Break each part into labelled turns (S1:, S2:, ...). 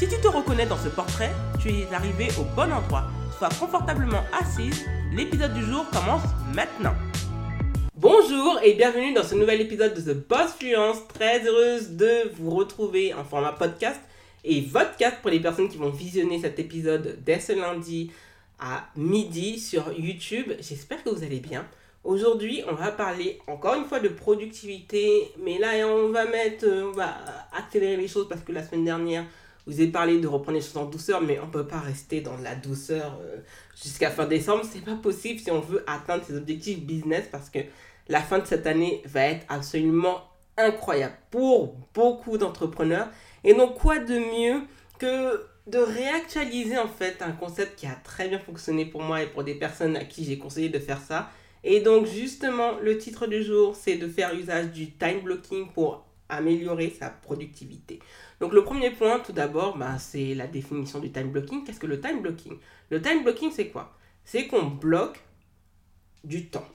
S1: Si tu te reconnais dans ce portrait, tu es arrivé au bon endroit. Sois confortablement assise, l'épisode du jour commence maintenant. Bonjour et bienvenue dans ce nouvel épisode de The Boss Fluence. Très heureuse de vous retrouver en format podcast et podcast pour les personnes qui vont visionner cet épisode dès ce lundi à midi sur YouTube. J'espère que vous allez bien. Aujourd'hui, on va parler encore une fois de productivité, mais là, on va mettre, euh, on va accélérer les choses parce que la semaine dernière, vous avez parlé de reprendre les choses en douceur, mais on ne peut pas rester dans la douceur euh, jusqu'à fin décembre. C'est pas possible si on veut atteindre ses objectifs business parce que la fin de cette année va être absolument incroyable pour beaucoup d'entrepreneurs. Et donc, quoi de mieux que de réactualiser en fait un concept qui a très bien fonctionné pour moi et pour des personnes à qui j'ai conseillé de faire ça. Et donc justement, le titre du jour, c'est de faire usage du time blocking pour améliorer sa productivité. Donc le premier point, tout d'abord, bah, c'est la définition du time blocking. Qu'est-ce que le time blocking? Le time blocking, c'est quoi? C'est qu'on bloque du temps.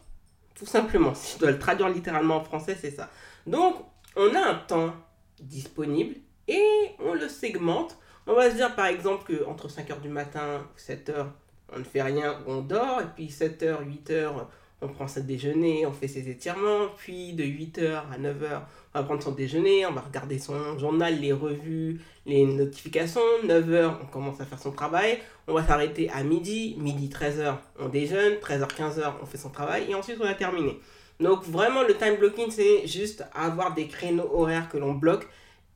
S1: Tout simplement, si je dois le traduire littéralement en français, c'est ça. Donc, on a un temps disponible et on le segmente on va se dire par exemple qu'entre 5h du matin 7h, on ne fait rien, on dort, et puis 7h, 8h, on prend sa déjeuner, on fait ses étirements, puis de 8h à 9h, on va prendre son déjeuner, on va regarder son journal, les revues, les notifications, 9h, on commence à faire son travail, on va s'arrêter à midi, midi 13h, on déjeune, 13h, 15h, on fait son travail, et ensuite on a terminé. Donc vraiment le time blocking, c'est juste avoir des créneaux horaires que l'on bloque,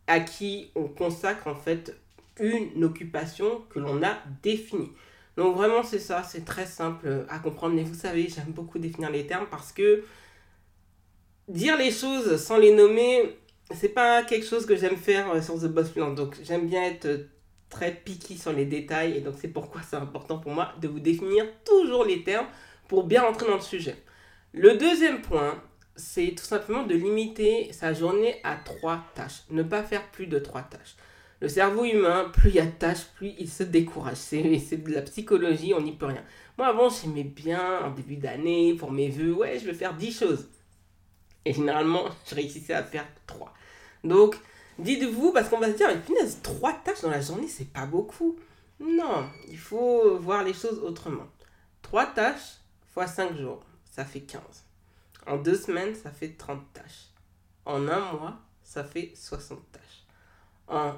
S1: à qui on consacre en fait une occupation que l'on a définie. Donc vraiment c'est ça, c'est très simple à comprendre. Mais vous savez, j'aime beaucoup définir les termes parce que dire les choses sans les nommer, c'est pas quelque chose que j'aime faire euh, sur The Boss Plan. Donc j'aime bien être très picky sur les détails et donc c'est pourquoi c'est important pour moi de vous définir toujours les termes pour bien rentrer dans le sujet. Le deuxième point, c'est tout simplement de limiter sa journée à trois tâches. Ne pas faire plus de trois tâches. Le cerveau humain, plus il y a de tâches, plus il se décourage. C'est de la psychologie, on n'y peut rien. Moi, avant, j'aimais bien, en début d'année, pour mes vœux, ouais, je vais faire 10 choses. Et généralement, je réussissais à faire 3. Donc, dites-vous, parce qu'on va se dire, mais punaise, 3 tâches dans la journée, c'est pas beaucoup. Non, il faut voir les choses autrement. 3 tâches fois 5 jours, ça fait 15. En 2 semaines, ça fait 30 tâches. En un mois, ça fait 60 tâches. En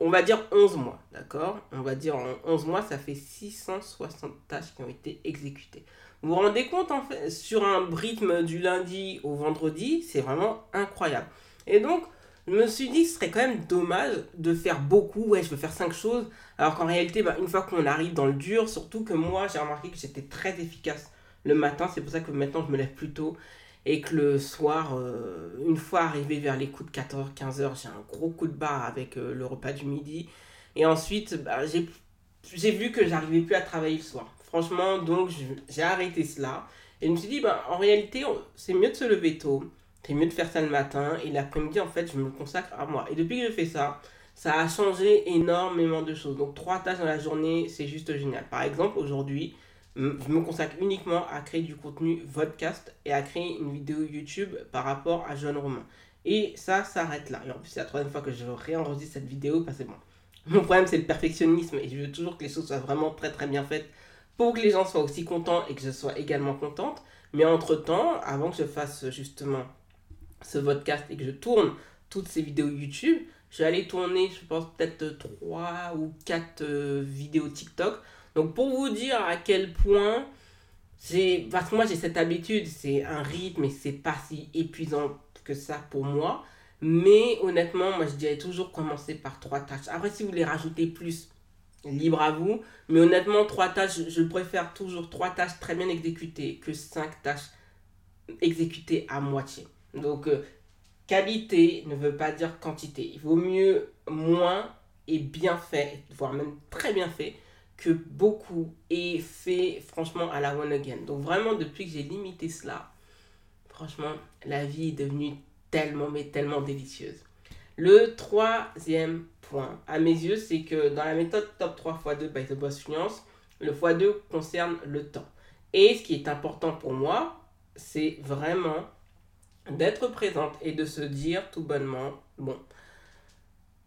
S1: on va dire 11 mois, d'accord? On va dire en 11 mois, ça fait 660 tâches qui ont été exécutées. Vous vous rendez compte, en fait, sur un rythme du lundi au vendredi, c'est vraiment incroyable. Et donc, je me suis dit ce serait quand même dommage de faire beaucoup, ouais, je veux faire 5 choses, alors qu'en réalité, bah, une fois qu'on arrive dans le dur, surtout que moi, j'ai remarqué que j'étais très efficace le matin, c'est pour ça que maintenant je me lève plus tôt et que le soir, euh, une fois arrivé vers les coups de 14-15 j'ai un gros coup de barre avec euh, le repas du midi. Et ensuite, bah, j'ai vu que j'arrivais plus à travailler le soir. Franchement, donc j'ai arrêté cela. Et je me suis dit, bah, en réalité, c'est mieux de se lever tôt. C'est mieux de faire ça le matin. Et l'après-midi, en fait, je me consacre à moi. Et depuis que je fais ça, ça a changé énormément de choses. Donc, trois tâches dans la journée, c'est juste génial. Par exemple, aujourd'hui, je me consacre uniquement à créer du contenu podcast et à créer une vidéo YouTube par rapport à Jeune Romain. Et ça s'arrête là. Et en plus, c'est la troisième fois que je réenregistre cette vidéo parce que bon, mon problème c'est le perfectionnisme et je veux toujours que les choses soient vraiment très très bien faites pour que les gens soient aussi contents et que je sois également contente. Mais entre temps, avant que je fasse justement ce podcast et que je tourne toutes ces vidéos YouTube, je vais aller tourner, je pense, peut-être 3 ou 4 euh, vidéos TikTok donc pour vous dire à quel point c'est parce que moi j'ai cette habitude, c'est un rythme et c'est pas si épuisant que ça pour moi. Mais honnêtement, moi je dirais toujours commencer par trois tâches. Après, si vous voulez rajouter plus, libre à vous. Mais honnêtement, trois tâches, je préfère toujours trois tâches très bien exécutées que cinq tâches exécutées à moitié. Donc, euh, qualité ne veut pas dire quantité. Il vaut mieux moins est bien fait, voire même très bien fait, que beaucoup est fait franchement à la one again. Donc vraiment, depuis que j'ai limité cela, franchement, la vie est devenue tellement, mais tellement délicieuse. Le troisième point, à mes yeux, c'est que dans la méthode Top 3 x 2 by The Boss Fluence, le x2 concerne le temps. Et ce qui est important pour moi, c'est vraiment d'être présente et de se dire tout bonnement, bon,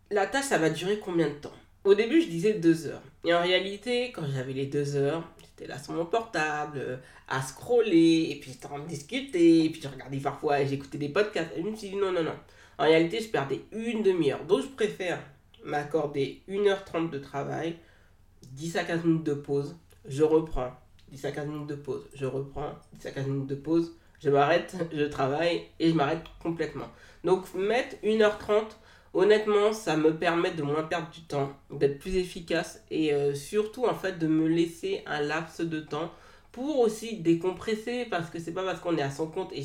S1: la tâche, ça va durer combien de temps? Au début, je disais deux heures. Et en réalité, quand j'avais les deux heures, j'étais là sur mon portable, euh, à scroller, et puis j'étais en train de discuter, et puis je regardais parfois, et j'écoutais des podcasts, et je me suis dit non, non, non. En réalité, je perdais une demi-heure. Donc, je préfère m'accorder 1h30 de travail, 10 à 15 minutes de pause, je reprends. 10 à 15 minutes de pause, je reprends. 10 à 15 minutes de pause, je m'arrête, je travaille et je m'arrête complètement. Donc mettre 1h30, honnêtement, ça me permet de moins perdre du temps, d'être plus efficace et euh, surtout en fait de me laisser un laps de temps pour aussi décompresser parce que c'est pas parce qu'on est à son compte et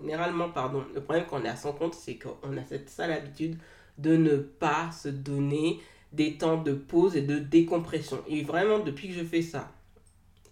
S1: généralement pardon le problème quand on est à son compte c'est qu'on a cette sale habitude de ne pas se donner des temps de pause et de décompression et vraiment depuis que je fais ça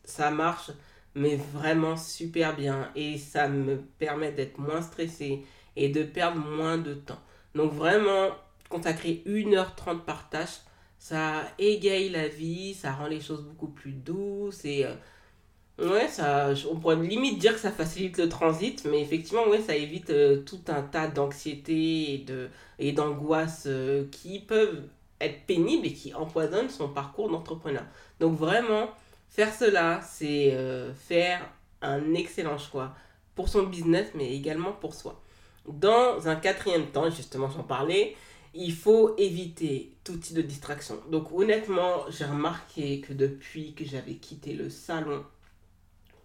S1: ça marche mais vraiment super bien et ça me permet d'être moins stressé et de perdre moins de temps. Donc vraiment, consacrer 1h30 par tâche, ça égaye la vie, ça rend les choses beaucoup plus douces et euh, ouais, ça, on pourrait limite dire que ça facilite le transit, mais effectivement, ouais, ça évite euh, tout un tas d'anxiété et, de, et d'angoisse euh, qui peuvent être pénibles et qui empoisonnent son parcours d'entrepreneur. Donc vraiment, Faire cela, c'est faire un excellent choix pour son business, mais également pour soi. Dans un quatrième temps, justement j'en parlais, il faut éviter tout type de distraction. Donc honnêtement, j'ai remarqué que depuis que j'avais quitté le salon,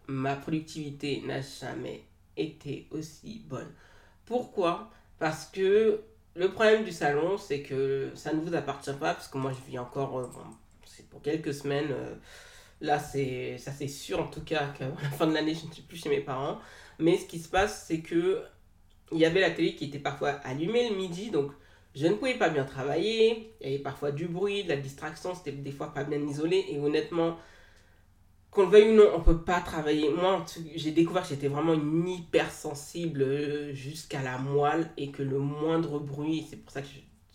S1: ma productivité n'a jamais été aussi bonne. Pourquoi? Parce que le problème du salon, c'est que ça ne vous appartient pas, parce que moi je vis encore, euh, c'est pour quelques semaines. Euh, Là, c'est ça c'est sûr en tout cas qu'à la fin de l'année, je ne suis plus chez mes parents. Mais ce qui se passe, c'est que il y avait la télé qui était parfois allumée le midi, donc je ne pouvais pas bien travailler. Il y avait parfois du bruit, de la distraction, c'était des fois pas bien isolé. Et honnêtement, qu'on le veuille ou non, on ne peut pas travailler. Moi, j'ai découvert que j'étais vraiment une hypersensible euh, jusqu'à la moelle et que le moindre bruit, c'est pour ça que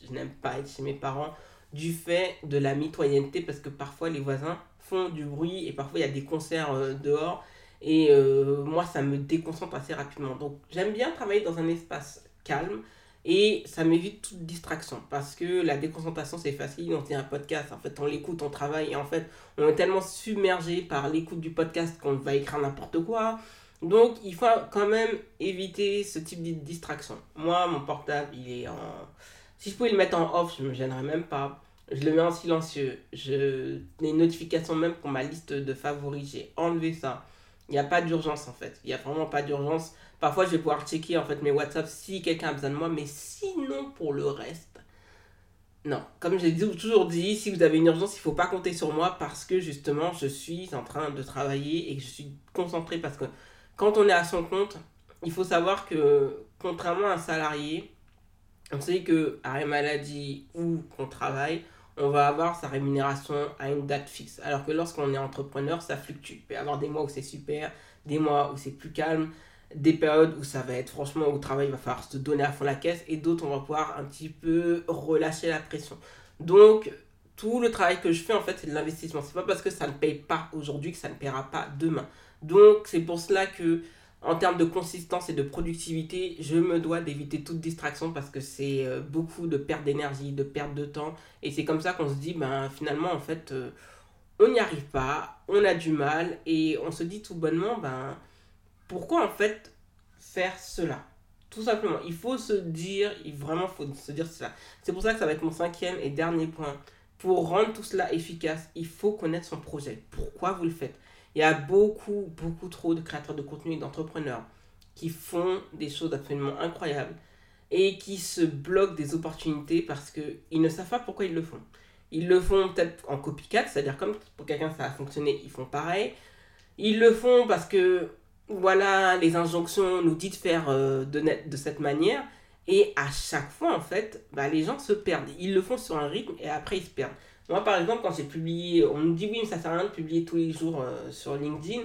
S1: je n'aime pas être chez mes parents, du fait de la mitoyenneté, parce que parfois les voisins font du bruit et parfois il y a des concerts euh, dehors. Et euh, moi, ça me déconcentre assez rapidement. Donc, j'aime bien travailler dans un espace calme et ça m'évite toute distraction parce que la déconcentration, c'est facile. On tient un podcast, en fait, on l'écoute, on travaille et en fait, on est tellement submergé par l'écoute du podcast qu'on va écrire n'importe quoi. Donc, il faut quand même éviter ce type de distraction. Moi, mon portable, il est en. Si je pouvais le mettre en off, je me gênerais même pas je le mets en silencieux. Je, les notifications même pour ma liste de favoris, j'ai enlevé ça. Il n'y a pas d'urgence en fait. Il n'y a vraiment pas d'urgence. Parfois, je vais pouvoir checker en fait mes WhatsApp si quelqu'un a besoin de moi, mais sinon pour le reste, non. Comme j'ai toujours dit, si vous avez une urgence, il ne faut pas compter sur moi parce que justement, je suis en train de travailler et que je suis concentré parce que quand on est à son compte, il faut savoir que contrairement à un salarié, on sait que arrêt maladie ou qu'on travaille, on va avoir sa rémunération à une date fixe. Alors que lorsqu'on est entrepreneur, ça fluctue. Il peut y avoir des mois où c'est super, des mois où c'est plus calme, des périodes où ça va être franchement au travail, il va falloir se donner à fond la caisse, et d'autres, on va pouvoir un petit peu relâcher la pression. Donc, tout le travail que je fais, en fait, c'est de l'investissement. C'est pas parce que ça ne paye pas aujourd'hui que ça ne paiera pas demain. Donc, c'est pour cela que en termes de consistance et de productivité, je me dois d'éviter toute distraction parce que c'est euh, beaucoup de perte d'énergie, de perte de temps. Et c'est comme ça qu'on se dit, ben finalement, en fait, euh, on n'y arrive pas, on a du mal et on se dit tout bonnement, ben pourquoi en fait faire cela? Tout simplement, il faut se dire, il vraiment faut se dire cela. C'est pour ça que ça va être mon cinquième et dernier point. Pour rendre tout cela efficace, il faut connaître son projet. Pourquoi vous le faites? Il y a beaucoup, beaucoup trop de créateurs de contenu et d'entrepreneurs qui font des choses absolument incroyables et qui se bloquent des opportunités parce qu'ils ne savent pas pourquoi ils le font. Ils le font peut-être en copycat, c'est-à-dire comme pour quelqu'un ça a fonctionné, ils font pareil. Ils le font parce que, voilà, les injonctions nous disent de faire euh, de, de cette manière. Et à chaque fois, en fait, bah, les gens se perdent. Ils le font sur un rythme et après ils se perdent. Moi, par exemple, quand j'ai publié, on me dit oui, mais ça sert à rien de publier tous les jours euh, sur LinkedIn.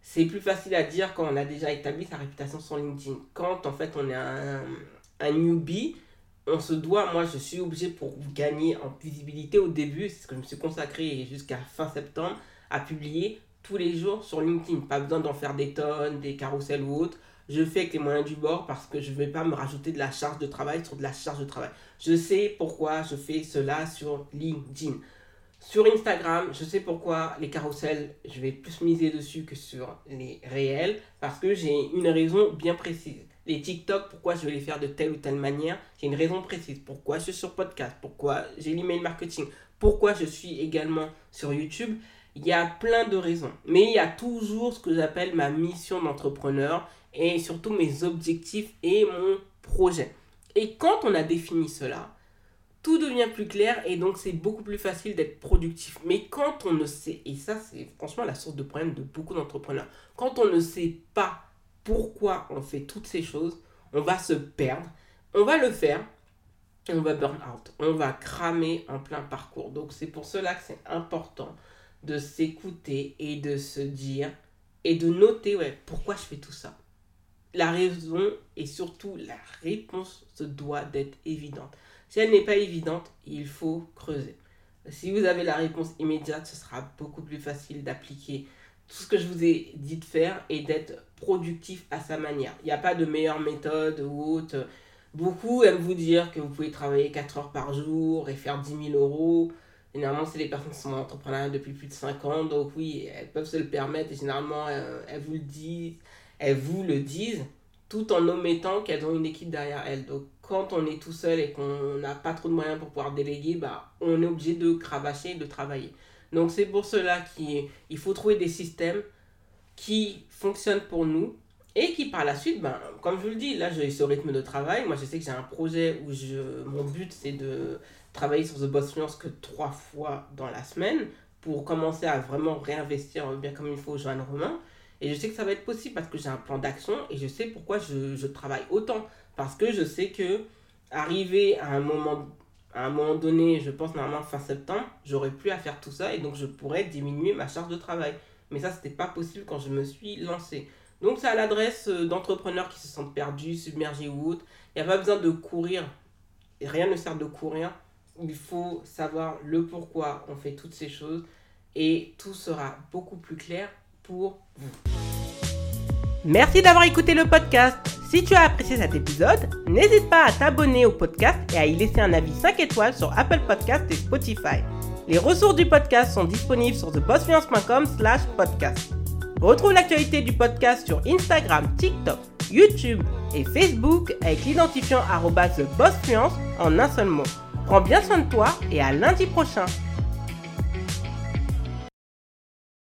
S1: C'est plus facile à dire quand on a déjà établi sa réputation sur LinkedIn. Quand en fait on est un, un newbie, on se doit, moi je suis obligé pour gagner en visibilité au début, c'est ce que je me suis consacré jusqu'à fin septembre, à publier tous les jours sur LinkedIn. Pas besoin d'en faire des tonnes, des carousels ou autres. Je fais avec les moyens du bord parce que je ne vais pas me rajouter de la charge de travail sur de la charge de travail. Je sais pourquoi je fais cela sur LinkedIn. Sur Instagram, je sais pourquoi les carousels, je vais plus miser dessus que sur les réels parce que j'ai une raison bien précise. Les TikTok, pourquoi je vais les faire de telle ou telle manière, j'ai une raison précise. Pourquoi je suis sur podcast, pourquoi j'ai l'email marketing, pourquoi je suis également sur YouTube? Il y a plein de raisons. Mais il y a toujours ce que j'appelle ma mission d'entrepreneur et surtout mes objectifs et mon projet. Et quand on a défini cela, tout devient plus clair et donc c'est beaucoup plus facile d'être productif. Mais quand on ne sait, et ça c'est franchement la source de problème de beaucoup d'entrepreneurs, quand on ne sait pas pourquoi on fait toutes ces choses, on va se perdre, on va le faire, on va burn out, on va cramer en plein parcours. Donc c'est pour cela que c'est important de s'écouter et de se dire et de noter ouais, pourquoi je fais tout ça. La raison et surtout la réponse se doit d'être évidente. Si elle n'est pas évidente, il faut creuser. Si vous avez la réponse immédiate, ce sera beaucoup plus facile d'appliquer tout ce que je vous ai dit de faire et d'être productif à sa manière. Il n'y a pas de meilleure méthode ou autre. Beaucoup aiment vous dire que vous pouvez travailler 4 heures par jour et faire 10 000 euros. Généralement, c'est les personnes qui sont entrepreneurs depuis plus de 5 ans. Donc oui, elles peuvent se le permettre et généralement, euh, elles vous le disent. Elles vous le disent tout en omettant qu'elles ont une équipe derrière elles. Donc quand on est tout seul et qu'on n'a pas trop de moyens pour pouvoir déléguer, bah, on est obligé de cravacher et de travailler. Donc c'est pour cela qu'il faut trouver des systèmes qui fonctionnent pour nous et qui par la suite, ben, comme je vous le dis, là j'ai ce rythme de travail. Moi je sais que j'ai un projet où je, mon but c'est de travailler sur The Boss Fluence que trois fois dans la semaine pour commencer à vraiment réinvestir bien comme il faut Joanne Romain. Et je sais que ça va être possible parce que j'ai un plan d'action et je sais pourquoi je, je, travaille autant. Parce que je sais que arriver à un moment, à un moment donné, je pense normalement fin septembre, j'aurai plus à faire tout ça et donc je pourrais diminuer ma charge de travail. Mais ça, c'était pas possible quand je me suis lancé. Donc, c'est à l'adresse euh, d'entrepreneurs qui se sentent perdus, submergés ou autres. Il n'y a pas besoin de courir. Rien ne sert de courir. Il faut savoir le pourquoi on fait toutes ces choses et tout sera beaucoup plus clair pour vous.
S2: Merci d'avoir écouté le podcast. Si tu as apprécié cet épisode, n'hésite pas à t'abonner au podcast et à y laisser un avis 5 étoiles sur Apple Podcast et Spotify. Les ressources du podcast sont disponibles sur thebossfluence.com slash podcast. Retrouve l'actualité du podcast sur Instagram, TikTok, YouTube et Facebook avec l'identifiant TheBossFluence en un seul mot. Prends bien soin de toi et à lundi prochain.